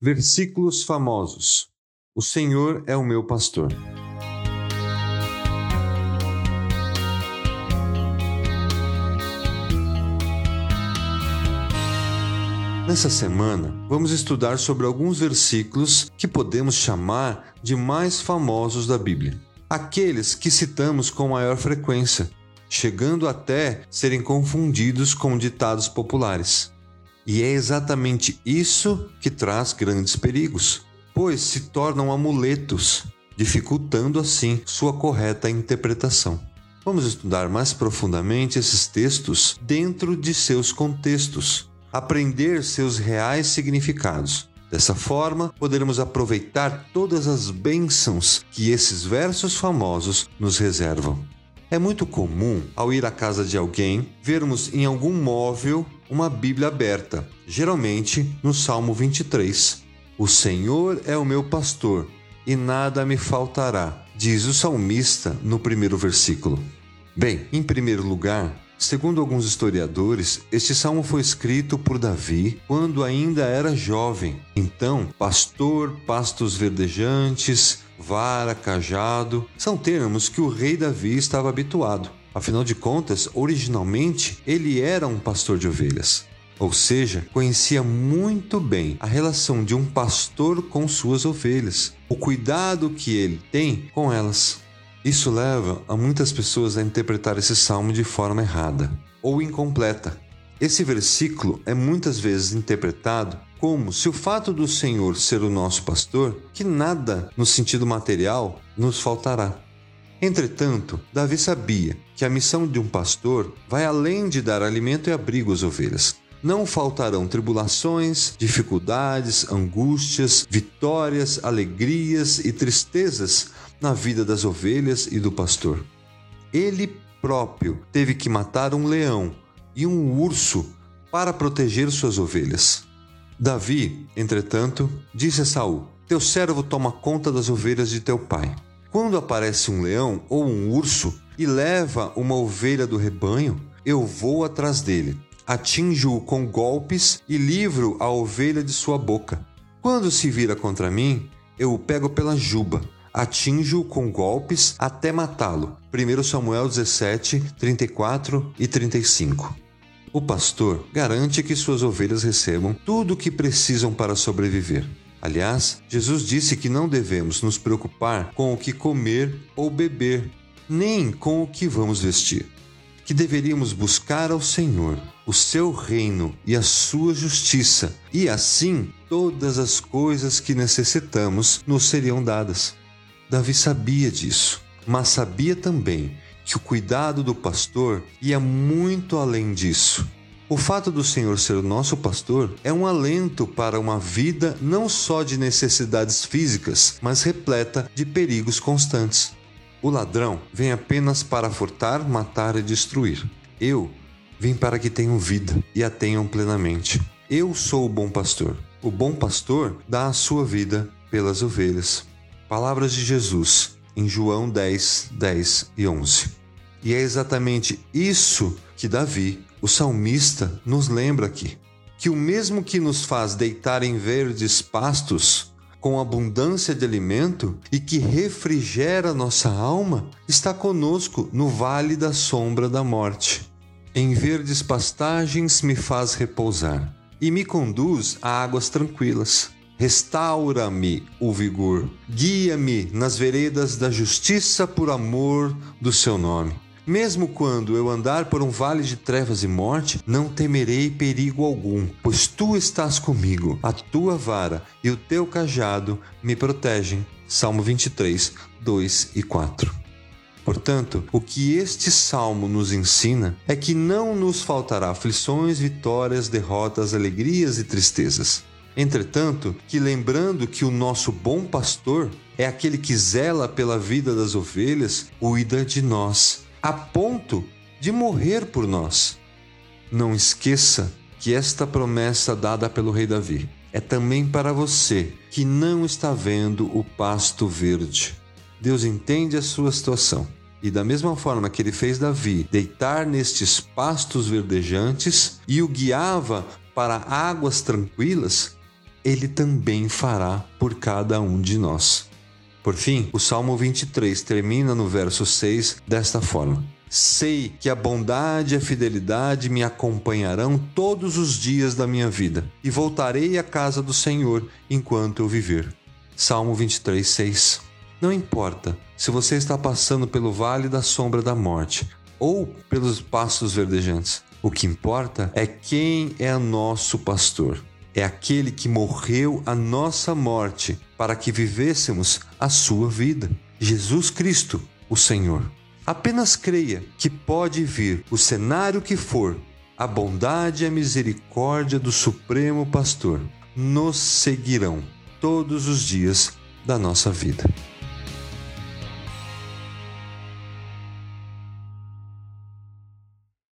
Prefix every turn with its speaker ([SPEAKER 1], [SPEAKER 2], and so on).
[SPEAKER 1] Versículos famosos: O Senhor é o meu pastor. Nessa semana, vamos estudar sobre alguns versículos que podemos chamar de mais famosos da Bíblia. Aqueles que citamos com maior frequência, chegando até serem confundidos com ditados populares. E é exatamente isso que traz grandes perigos, pois se tornam amuletos, dificultando assim sua correta interpretação. Vamos estudar mais profundamente esses textos dentro de seus contextos aprender seus reais significados. Dessa forma, poderemos aproveitar todas as bênçãos que esses versos famosos nos reservam. É muito comum, ao ir à casa de alguém, vermos em algum móvel uma Bíblia aberta, geralmente no Salmo 23. O Senhor é o meu pastor e nada me faltará, diz o salmista no primeiro versículo. Bem, em primeiro lugar, Segundo alguns historiadores, este salmo foi escrito por Davi quando ainda era jovem. Então, pastor, pastos verdejantes, vara, cajado, são termos que o rei Davi estava habituado. Afinal de contas, originalmente ele era um pastor de ovelhas. Ou seja, conhecia muito bem a relação de um pastor com suas ovelhas, o cuidado que ele tem com elas. Isso leva a muitas pessoas a interpretar esse salmo de forma errada ou incompleta. Esse versículo é muitas vezes interpretado como se o fato do Senhor ser o nosso pastor, que nada no sentido material nos faltará. Entretanto, Davi sabia que a missão de um pastor vai além de dar alimento e abrigo às ovelhas. Não faltarão tribulações, dificuldades, angústias, vitórias, alegrias e tristezas na vida das ovelhas e do pastor. Ele próprio teve que matar um leão e um urso para proteger suas ovelhas. Davi, entretanto, disse a Saul: Teu servo toma conta das ovelhas de teu pai. Quando aparece um leão ou um urso e leva uma ovelha do rebanho, eu vou atrás dele, atinjo-o com golpes e livro a ovelha de sua boca. Quando se vira contra mim, eu o pego pela juba atinge-o com golpes até matá-lo. 1 Samuel 17, 34 e 35. O pastor garante que suas ovelhas recebam tudo o que precisam para sobreviver. Aliás, Jesus disse que não devemos nos preocupar com o que comer ou beber, nem com o que vamos vestir. Que deveríamos buscar ao Senhor, o seu reino e a sua justiça, e assim todas as coisas que necessitamos nos seriam dadas. Davi sabia disso, mas sabia também que o cuidado do pastor ia muito além disso. O fato do Senhor ser o nosso pastor é um alento para uma vida não só de necessidades físicas, mas repleta de perigos constantes. O ladrão vem apenas para furtar, matar e destruir. Eu vim para que tenham vida e a tenham plenamente. Eu sou o bom pastor. O bom pastor dá a sua vida pelas ovelhas. Palavras de Jesus em João 10, 10 e 11. E é exatamente isso que Davi, o salmista, nos lembra aqui: que o mesmo que nos faz deitar em verdes pastos, com abundância de alimento e que refrigera nossa alma, está conosco no vale da sombra da morte. Em verdes pastagens me faz repousar e me conduz a águas tranquilas. Restaura-me o vigor, guia-me nas veredas da justiça por amor do seu nome. Mesmo quando eu andar por um vale de trevas e morte, não temerei perigo algum, pois tu estás comigo, a tua vara e o teu cajado me protegem. Salmo 23, 2 e 4. Portanto, o que este salmo nos ensina é que não nos faltará aflições, vitórias, derrotas, alegrias e tristezas. Entretanto, que lembrando que o nosso bom pastor é aquele que zela pela vida das ovelhas, cuida de nós, a ponto de morrer por nós. Não esqueça que esta promessa dada pelo rei Davi é também para você que não está vendo o pasto verde. Deus entende a sua situação. E da mesma forma que ele fez Davi deitar nestes pastos verdejantes e o guiava para águas tranquilas, ele também fará por cada um de nós. Por fim, o Salmo 23 termina no verso 6 desta forma: Sei que a bondade e a fidelidade me acompanharão todos os dias da minha vida, e voltarei à casa do Senhor enquanto eu viver. Salmo 23, 6. Não importa se você está passando pelo vale da sombra da morte ou pelos pastos verdejantes, o que importa é quem é nosso pastor é aquele que morreu a nossa morte para que vivêssemos a sua vida. Jesus Cristo, o Senhor. Apenas creia que pode vir o cenário que for, a bondade e a misericórdia do Supremo Pastor nos seguirão todos os dias da nossa vida.